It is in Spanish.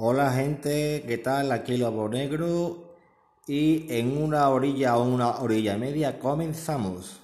Hola gente, ¿qué tal? Aquí Lobo Negro y en una orilla o una orilla y media comenzamos.